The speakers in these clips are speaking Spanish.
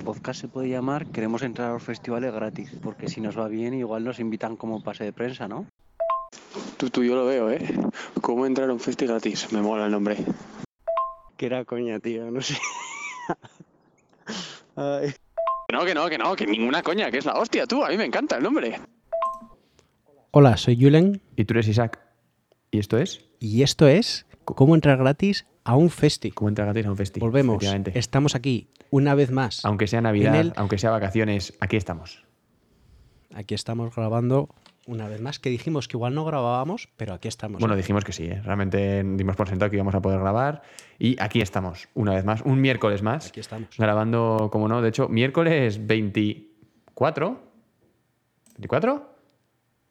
podcast se puede llamar Queremos entrar a los festivales gratis, porque si nos va bien igual nos invitan como pase de prensa, ¿no? Tú, tú, yo lo veo, ¿eh? ¿Cómo entrar a un festi gratis? Me mola el nombre. Que era coña, tío, no sé. Ay. No, que no, que no, que ninguna coña, que es la hostia, tú. A mí me encanta el nombre. Hola, soy Julen. Y tú eres Isaac. ¿Y esto es? Y esto es Cómo entrar gratis a un festi. ¿Cómo entrar gratis a un festi? Volvemos. Estamos aquí una vez más. Aunque sea Navidad, aunque sea vacaciones, aquí estamos. Aquí estamos grabando una vez más, que dijimos que igual no grabábamos, pero aquí estamos. Bueno, dijimos que sí, ¿eh? realmente dimos por sentado que íbamos a poder grabar y aquí estamos, una vez más, un miércoles más. Aquí estamos. Grabando, como no, de hecho, miércoles 24. ¿24?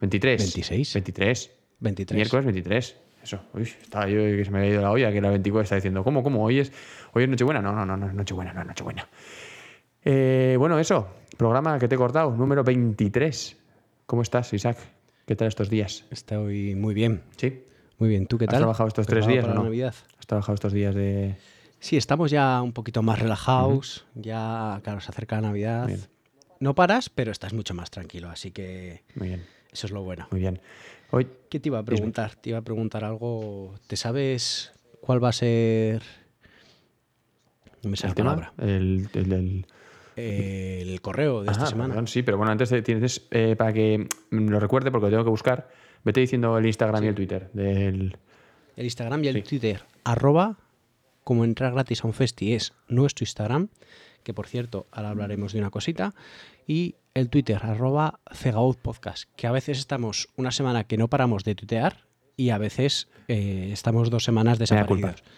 23. 26. 23. 23. Miércoles 23. Eso. Uy, estaba yo que se me había ido la olla, que la 24 está diciendo, ¿cómo, cómo? ¿Hoy es, hoy es Nochebuena? No, no, no, no es Nochebuena, no es Nochebuena. Eh, bueno, eso, programa que te he cortado, número 23. ¿Cómo estás, Isaac? ¿Qué tal estos días? Estoy muy bien. ¿Sí? Muy bien. ¿Tú qué tal? ¿Has trabajado estos tres días o no? Navidad? ¿Has trabajado estos días de...? Sí, estamos ya un poquito más relajados. Ya, claro, se acerca la Navidad. Bien. No paras, pero estás mucho más tranquilo. Así que Muy bien, eso es lo bueno. muy bien. Hoy, ¿Qué te iba a preguntar? Te iba a preguntar algo. ¿Te sabes cuál va a ser. No me sale el la tema, palabra. el, el, el- el correo de esta semana. perdón, sí, pero bueno, antes de- tienes, eh, para que lo recuerde, porque lo tengo que buscar, vete diciendo el Instagram y el Twitter del... El Instagram y el Sí. Twitter. Arroba como entrar gratis a un festi es nuestro Instagram. Que por cierto, ahora hablaremos de una cosita. Y el Twitter, arroba Cegaud Podcast. Que a veces estamos una semana que no paramos de tuitear y a veces eh, estamos dos semanas desaparecidos.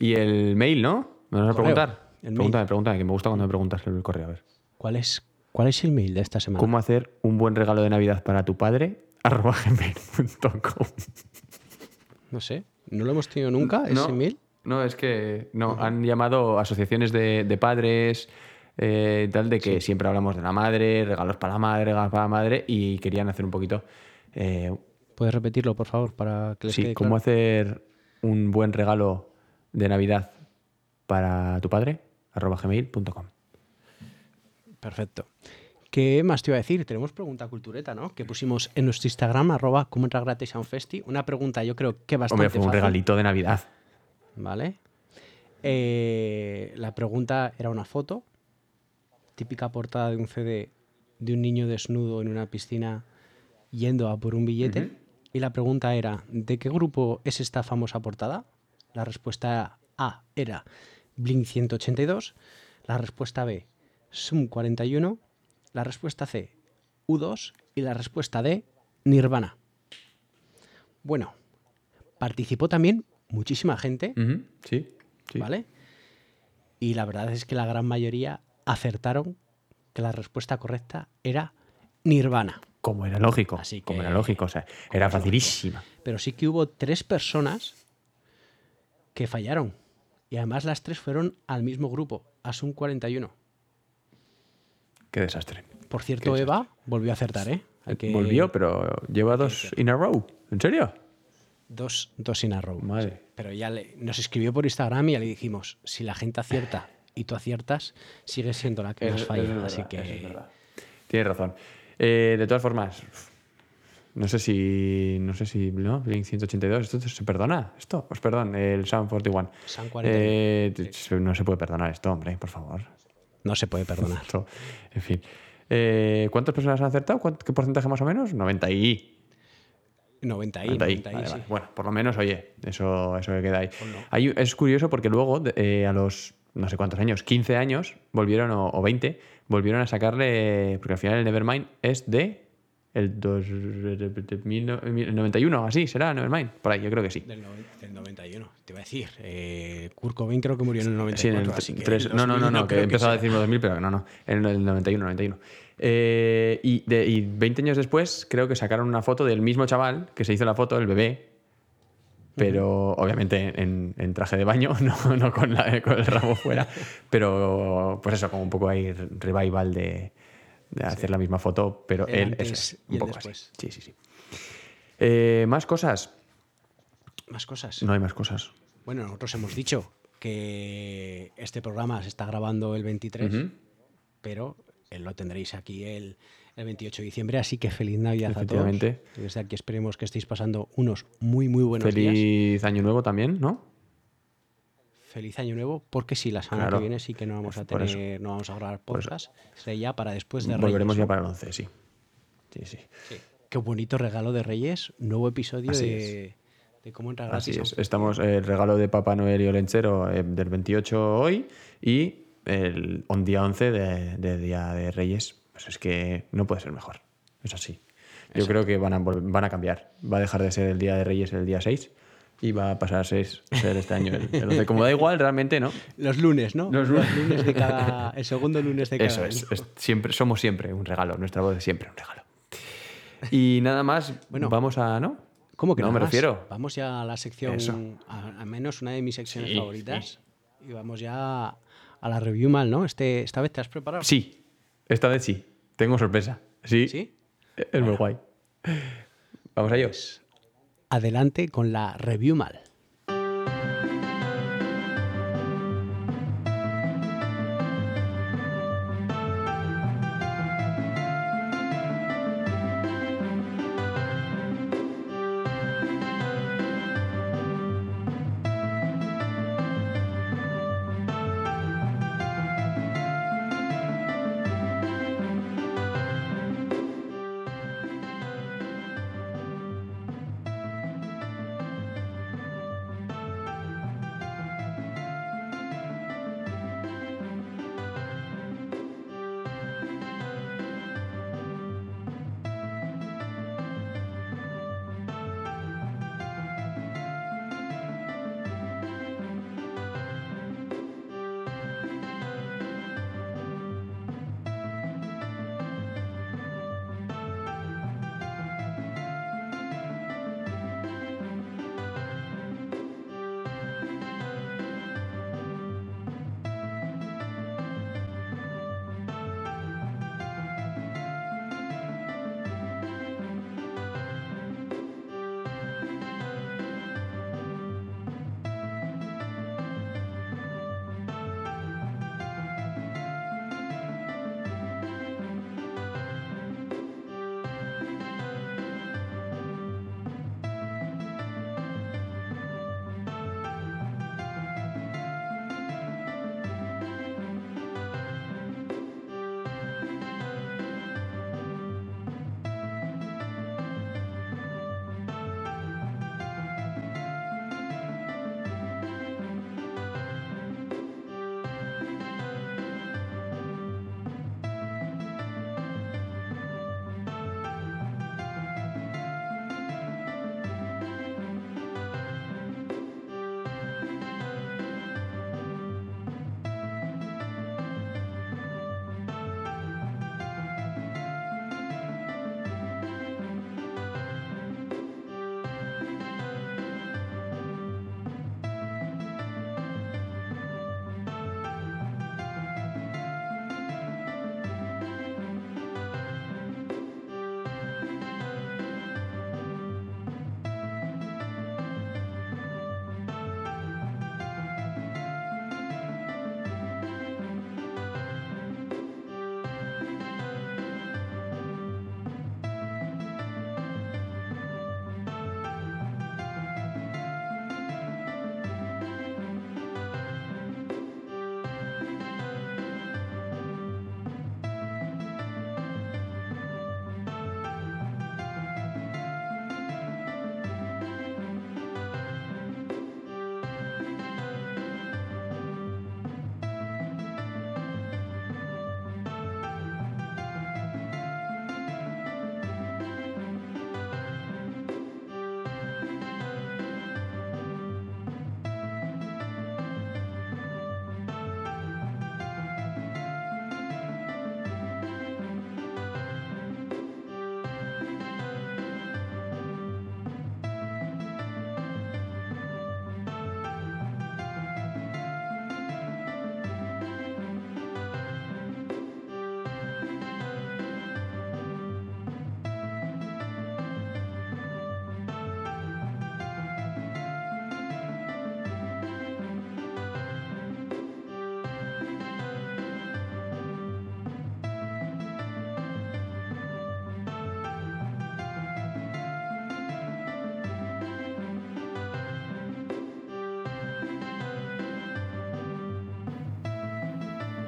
Y el mail, ¿no? ¿Me vas a preguntar? El Pregúntame, pregúntame, que me gusta cuando me preguntas el correo. A ver. ¿Cuál es, ¿Cuál es el mail de esta semana? ¿Cómo hacer un buen regalo de Navidad para tu padre? arroba gmail.com. No sé. ¿No lo hemos tenido nunca, No. ese mail? No, es que no, han llamado asociaciones de, de padres, eh, tal, de que siempre hablamos de la madre, regalos para la madre, regalos para la madre, y querían hacer un poquito. eh, ¿Puedes repetirlo, por favor, para que les sí, quede cómo claro? hacer un buen regalo de Navidad para tu padre, arroba gmail.com. Perfecto. ¿Qué más te iba a decir? Tenemos pregunta cultureta, ¿no? Que pusimos en nuestro Instagram, arroba cómo entrar gratis a un festi. Una pregunta yo creo que bastante Hombre, fue un fácil, regalito de Navidad. ¿Vale? Eh, la pregunta era una foto, típica portada de un CD de un niño desnudo en una piscina yendo a por un billete. Y la pregunta era, ¿de qué grupo es esta famosa portada? La respuesta A era Blink 182, la respuesta B, Sum 41, la respuesta C, U2 y la respuesta D, Nirvana. Bueno, participó también muchísima gente, Sí, sí. ¿vale? Y la verdad es que la gran mayoría acertaron que la respuesta correcta era Nirvana. Como era lógico. Así Como que- era lógico. O sea, era facilísima. Pero sí que hubo tres personas que fallaron. Y además las tres fueron al mismo grupo, Asun 41. Qué desastre. Por cierto, Eva volvió a acertar, ¿eh? Que- Volvió, pero lleva dos in a row. ¿En serio? Dos, dos in a row. Madre. Pero ya le- nos escribió por Instagram y ya le dijimos, si la gente acierta y tú aciertas, sigues siendo la que más falla. Así que Tienes razón. Eh, de todas formas, no sé si. No sé si. ¿No? Blink 182. ¿Esto se perdona? ¿Esto? Pues perdón, el Sound 41. Sound 41. Eh, no se puede perdonar esto, hombre, por favor. no se puede perdonar. Esto, en fin. Eh, ¿Cuántas personas han acertado? ¿Cuánto- ¿Qué porcentaje más o menos? 90 y. 90 y, 90 y. 90 y, Vale, sí. vale. Bueno, por lo menos, oye, eso, eso que queda ahí. Pues no. Hay- es curioso porque luego, eh, a los no sé cuántos años, 15 años, volvieron, o, o 20, volvieron a sacarle, porque al final el Nevermind es de el, dos, el 91, así será Nevermind, por ahí, yo creo que sí. Del, noven- del 91, te iba a decir. Eh, Kurt Cobain creo que murió en el 94. Sí, en el así que tres- el no, no, no, 2000 no, que he empezado a sea. decirme 2000, pero no, no, en el 91, 91. Eh, y, de, y 20 años después, creo que sacaron una foto del mismo chaval que se hizo la foto, el bebé, pero obviamente en, en traje de baño, no, no con, la- con el rabo fuera, pero pues eso, como un poco ahí revival de, de hacer la misma foto, pero El él antes es, un poco así. después. Sí, sí, sí. Eh, más cosas. Más cosas. No hay más cosas. Bueno, nosotros hemos dicho que este programa se está grabando el 23, Ujú. pero lo tendréis aquí el, el 28 de diciembre, así que feliz Navidad a todos. Desde aquí esperemos que estéis pasando unos muy, muy buenos días. Feliz año nuevo también, ¿no? Feliz año nuevo, porque sí, la semana Claro. que viene sí que no vamos a tener, no vamos a grabar podcast, será ya para después de Volveremos Reyes, ya para el 11, sí. Sí, sí. Qué bonito regalo de Reyes, nuevo episodio Así de, de cómo entrar Así gratis. a es. Estamos el regalo de Papá Noel y Olenchero eh, del 28 hoy y el un día 11 de, de Día de Reyes. Pues es que no puede ser mejor. Es así. Yo creo que van a, van a cambiar. Va a dejar de ser el Día de Reyes el día 6 y va a pasar a ser, ser este año el, el 11. Como da igual, realmente, ¿no? Los lunes, ¿no? Los Los, lunes. lunes de cada. El segundo lunes de cada. Eso es, es siempre, somos siempre un regalo. Nuestra voz es siempre un regalo. Y nada más, Bueno. vamos a, ¿no? ¿Cómo que No, me más? refiero. Vamos ya a la sección, Eso. a- al menos una de mis secciones Sí, favoritas. Y vamos ya a la review mal, ¿no? Este, esta vez te has preparado. Sí, esta vez sí. Tengo sorpresa. Sí. ¿Sí? Es muy guay. Vamos a ellos. Adelante con la review mal.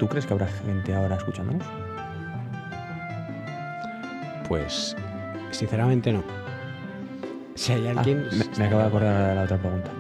¿Tú crees que habrá gente ahora escuchándonos? Pues, sinceramente no. Si hay Ah, alguien... me, me acabo de acordar de la otra pregunta.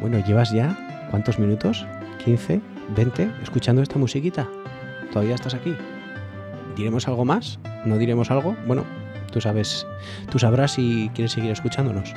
Bueno, llevas ya, ¿cuántos minutos? ¿15? ¿20? ¿Escuchando esta musiquita? ¿Todavía estás aquí? ¿Diremos algo más? ¿No diremos algo? Bueno, tú sabes, tú sabrás si quieres seguir escuchándonos.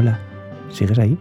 Hola, ¿sigues ahí?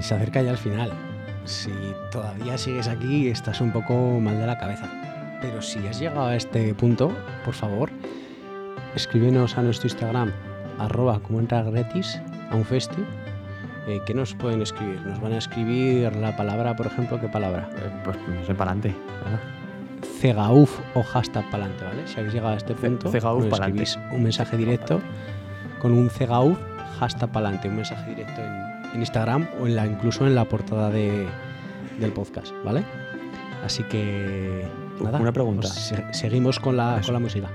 Se acerca ya al final. Si todavía sigues aquí, estás un poco mal de la cabeza. Pero si has llegado a este punto, por favor, escríbenos a nuestro Instagram, arroba como entra gratis a un festi. Eh, ¿Qué nos pueden escribir? Nos van a escribir la palabra, por ejemplo, ¿qué palabra? Eh, pues no sé, para adelante. Cegauf o hashtag pa'lante, ¿vale? Si habéis llegado a este punto, nos pa'lante. escribís un mensaje directo con un Cegauf hashtag pa'lante, un mensaje directo en, en Instagram o en la, incluso en la portada de- del podcast, ¿vale? Así que nada, Una pregunta. pues se- seguimos con la, Eso. con la música.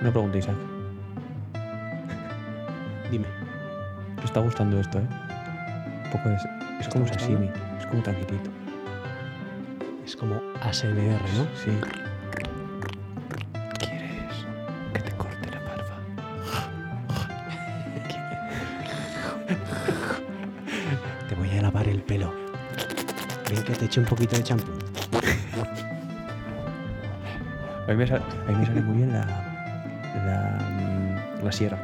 Una pregunta, Isaac. Dime. ¿Te está gustando esto, eh? Un poco de... Es está como gustando? sashimi. Es como tranquilito. Es como ASMR, ¿no? Sí. ¿Quieres que te corte la barba? Te voy a lavar el pelo. Ven que te eche un poquito de champú. A mí me sale, a mí me sale muy bien la, de mm, la Sierra.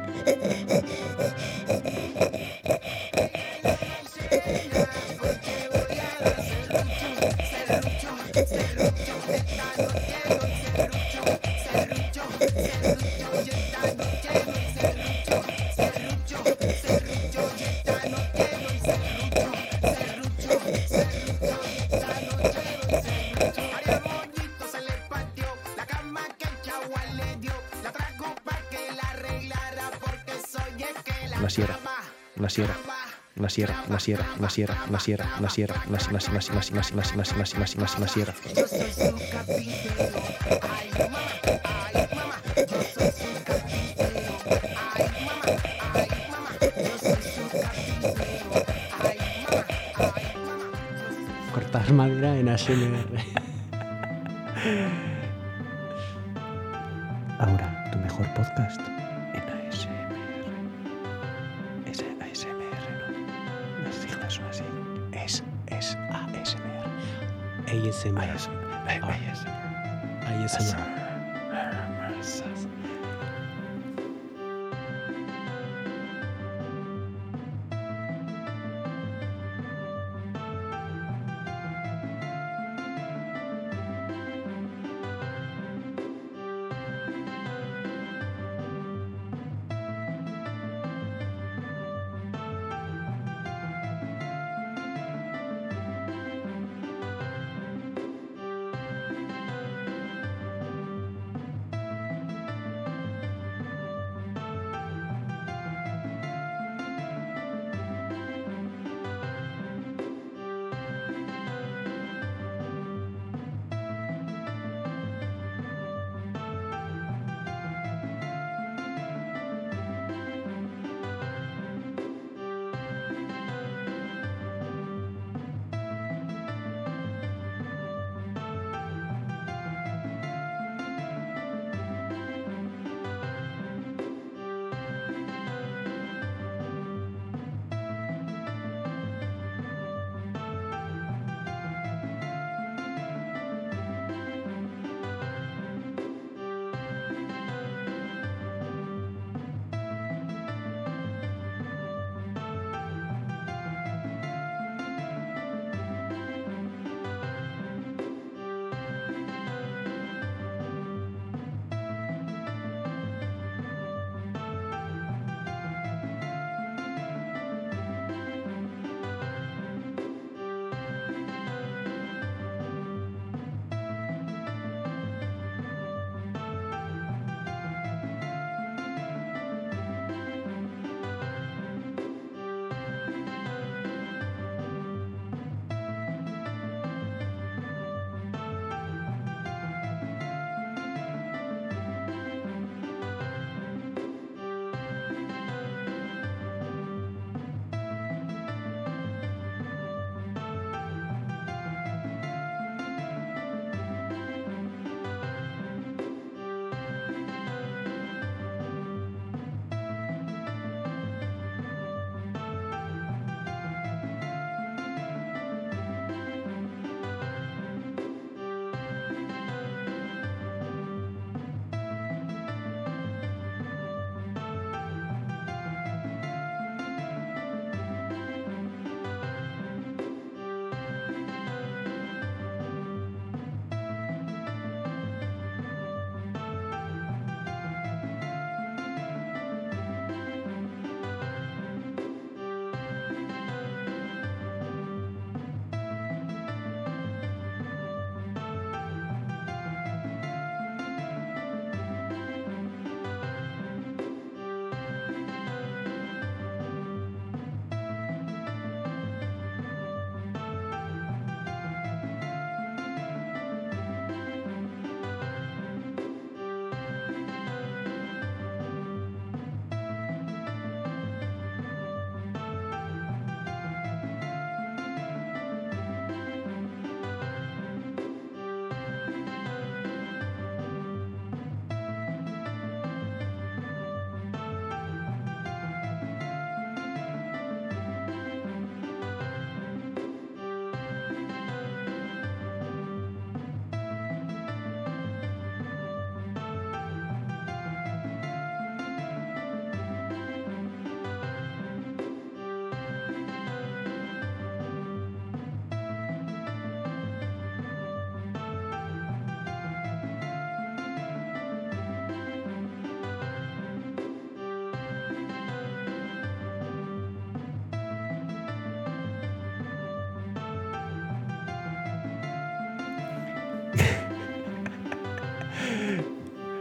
Sierra, la sierra, la sierra, la sierra, la sierra, la sierra, la sierra, la sierra, la sierra, la sierra, sierra, sierra. Cortar madera en ASMR.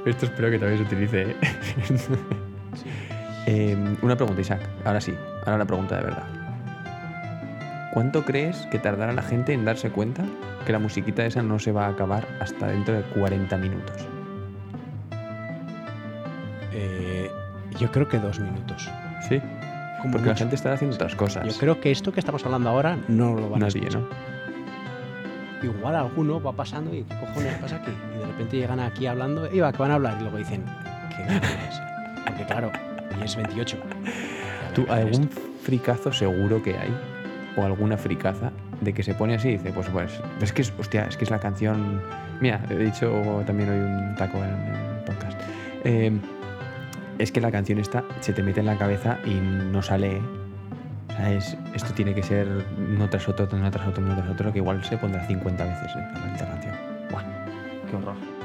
Esto espero que también se utilice. ¿eh? Eh, una pregunta, Isaac. Ahora sí, ahora la pregunta de verdad. ¿Cuánto crees que tardará la gente en darse cuenta que la musiquita esa no se va a acabar hasta dentro de 40 minutos? Eh, yo creo que dos minutos. Sí. Porque la gente estará haciendo otras cosas. Yo creo que esto que estamos hablando ahora no lo van a Nadie, escuchar. ¿no? Igual alguno va pasando y ¿qué cojones pasa aquí? Y de repente llegan aquí hablando, iba, que van a hablar, y luego dicen, ¿qué cojones? Porque claro, hoy es 28. Ya ¿Tú, algún fricazo seguro que hay? ¿O alguna fricaza de que se pone así y dice, pues, pues, es que es, hostia, es que es la canción... Mira, he dicho también hoy un taco en el podcast. Eh, es que la canción esta se te mete en la cabeza y no sale... esto tiene que ser uno tras otro, uno tras otro, uno tras otro, que igual se pondrá 50 veces ¿eh? la maldita canción. Buah, qué horror.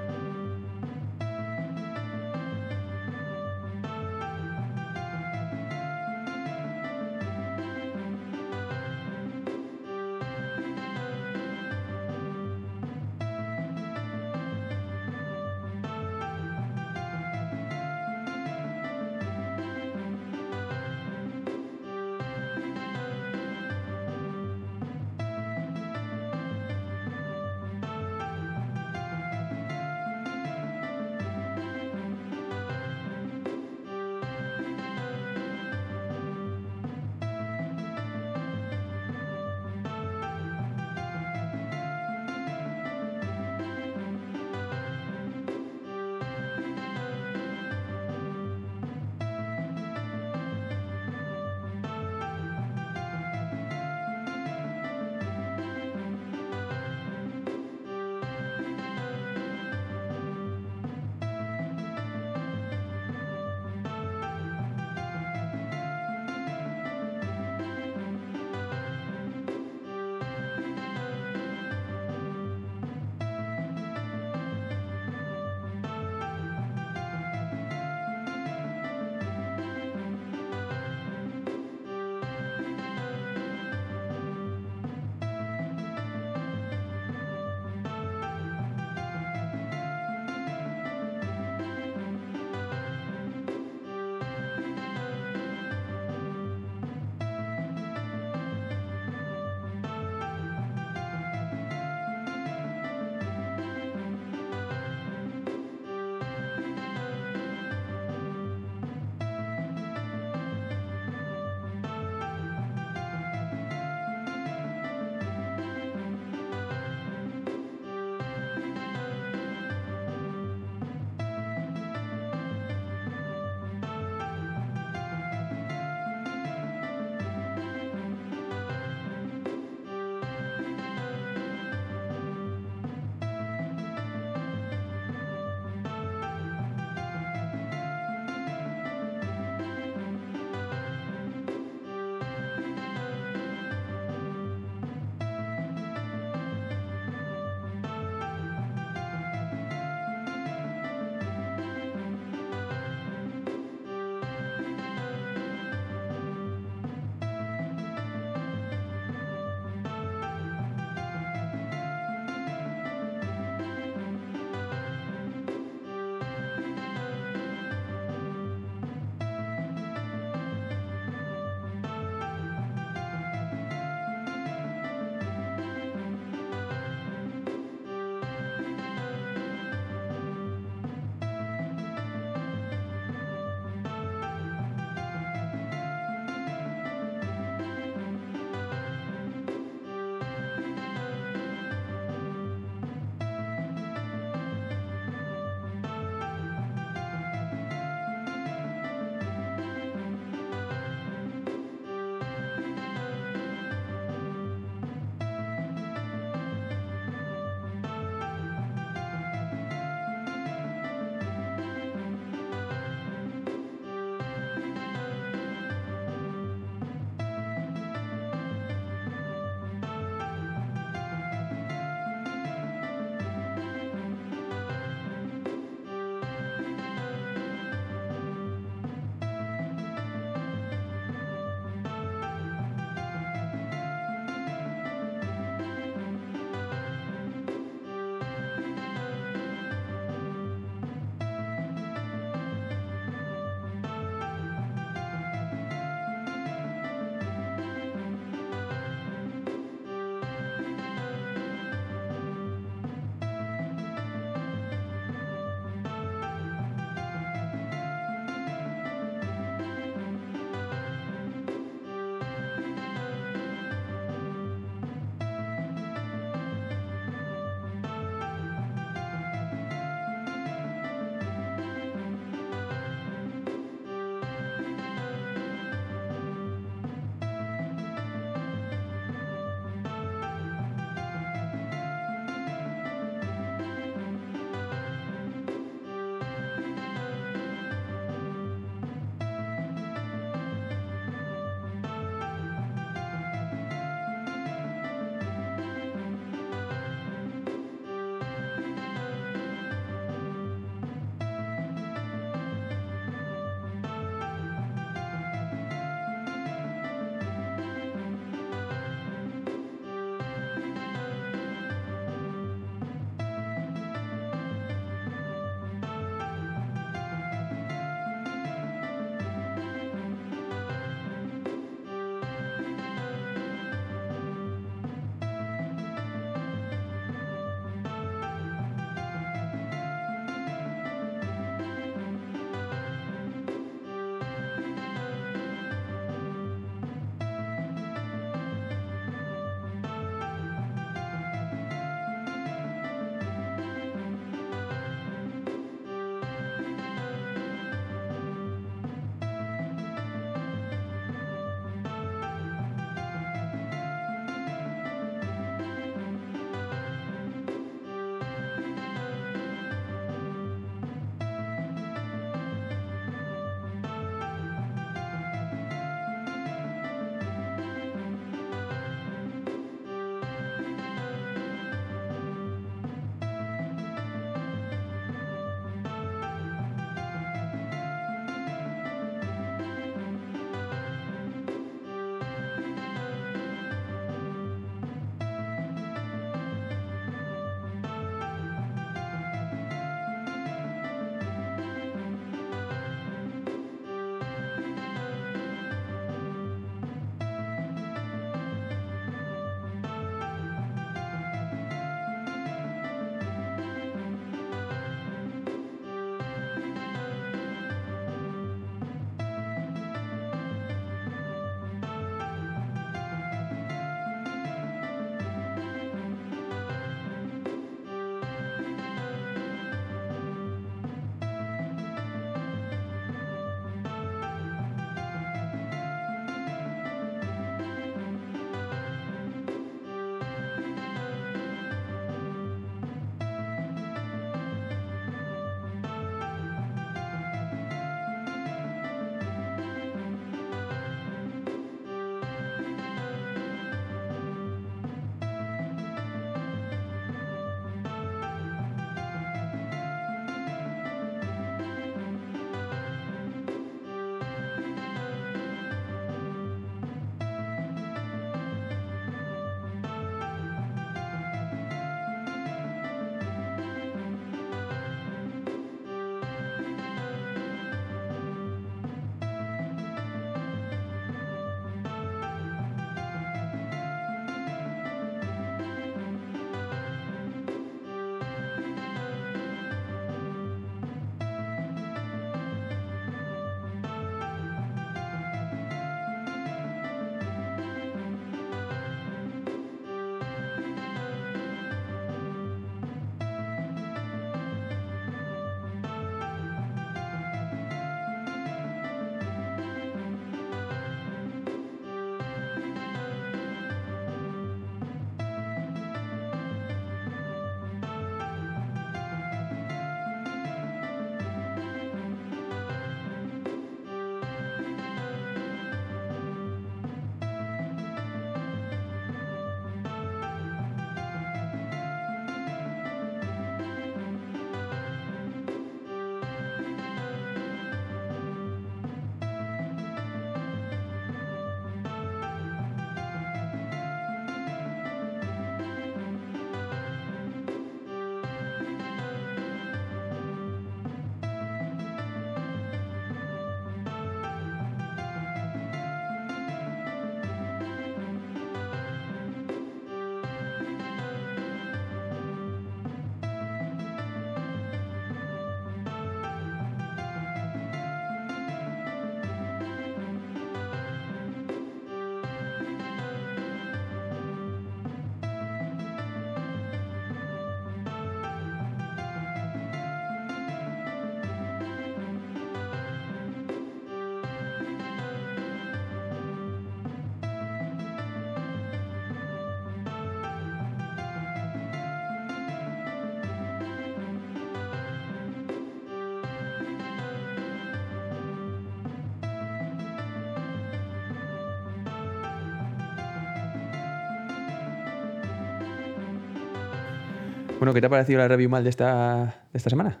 Bueno, ¿qué te ha parecido la review mal de esta, de esta semana?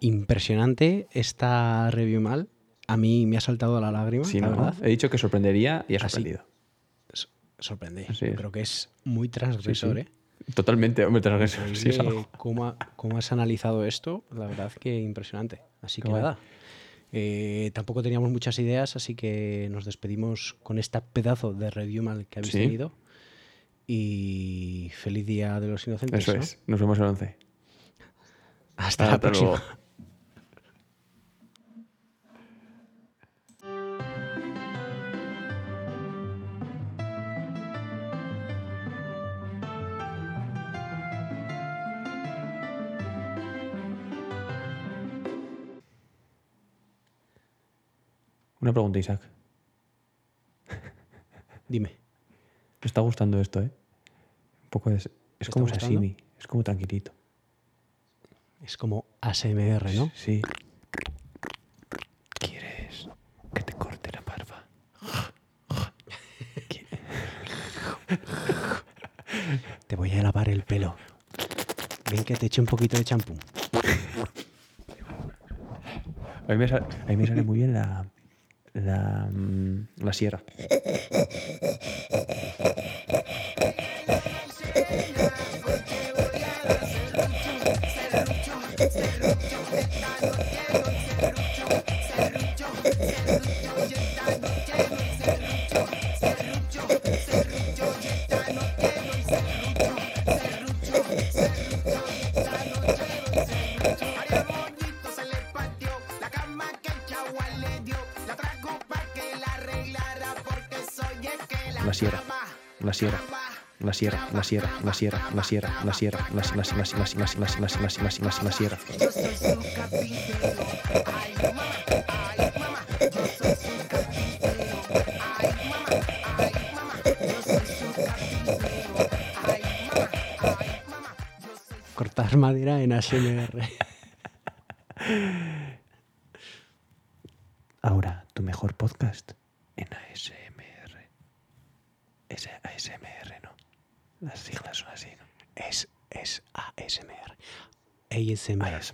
Impresionante esta review mal. A mí me ha saltado la lágrima, Sí, la ¿no? verdad. He dicho que sorprendería y ha sorprendido. Así es. creo que es muy transgresor, Sí, ¿eh? Totalmente, hombre, transgresor. Sí, es algo. cómo, ha- cómo has analizado esto, la verdad que impresionante. Así que nada, eh, tampoco teníamos muchas ideas, así que nos despedimos con esta pedazo de review mal que habéis tenido. Y feliz día de los inocentes. Eso ¿no? es. Nos vemos el 11. Hasta, la próxima. luego. Una pregunta, Isaac. Dime. Me está gustando esto, ¿eh? Poco. Es como gustando? sashimi. Es como tranquilito. Es como ASMR, ¿no? Sí. ¿Quieres que te corte la barba? Te voy a lavar el pelo. Ven que te eche un poquito de champú. A mí me sale, a mí me sale muy bien la, la, mm, la sierra. Sierra, la sierra, la sierra, la sierra, la sierra, la sierra, la sierra, la sierra, la sierra, la sierra. Cortar madera en ASMR. Ay,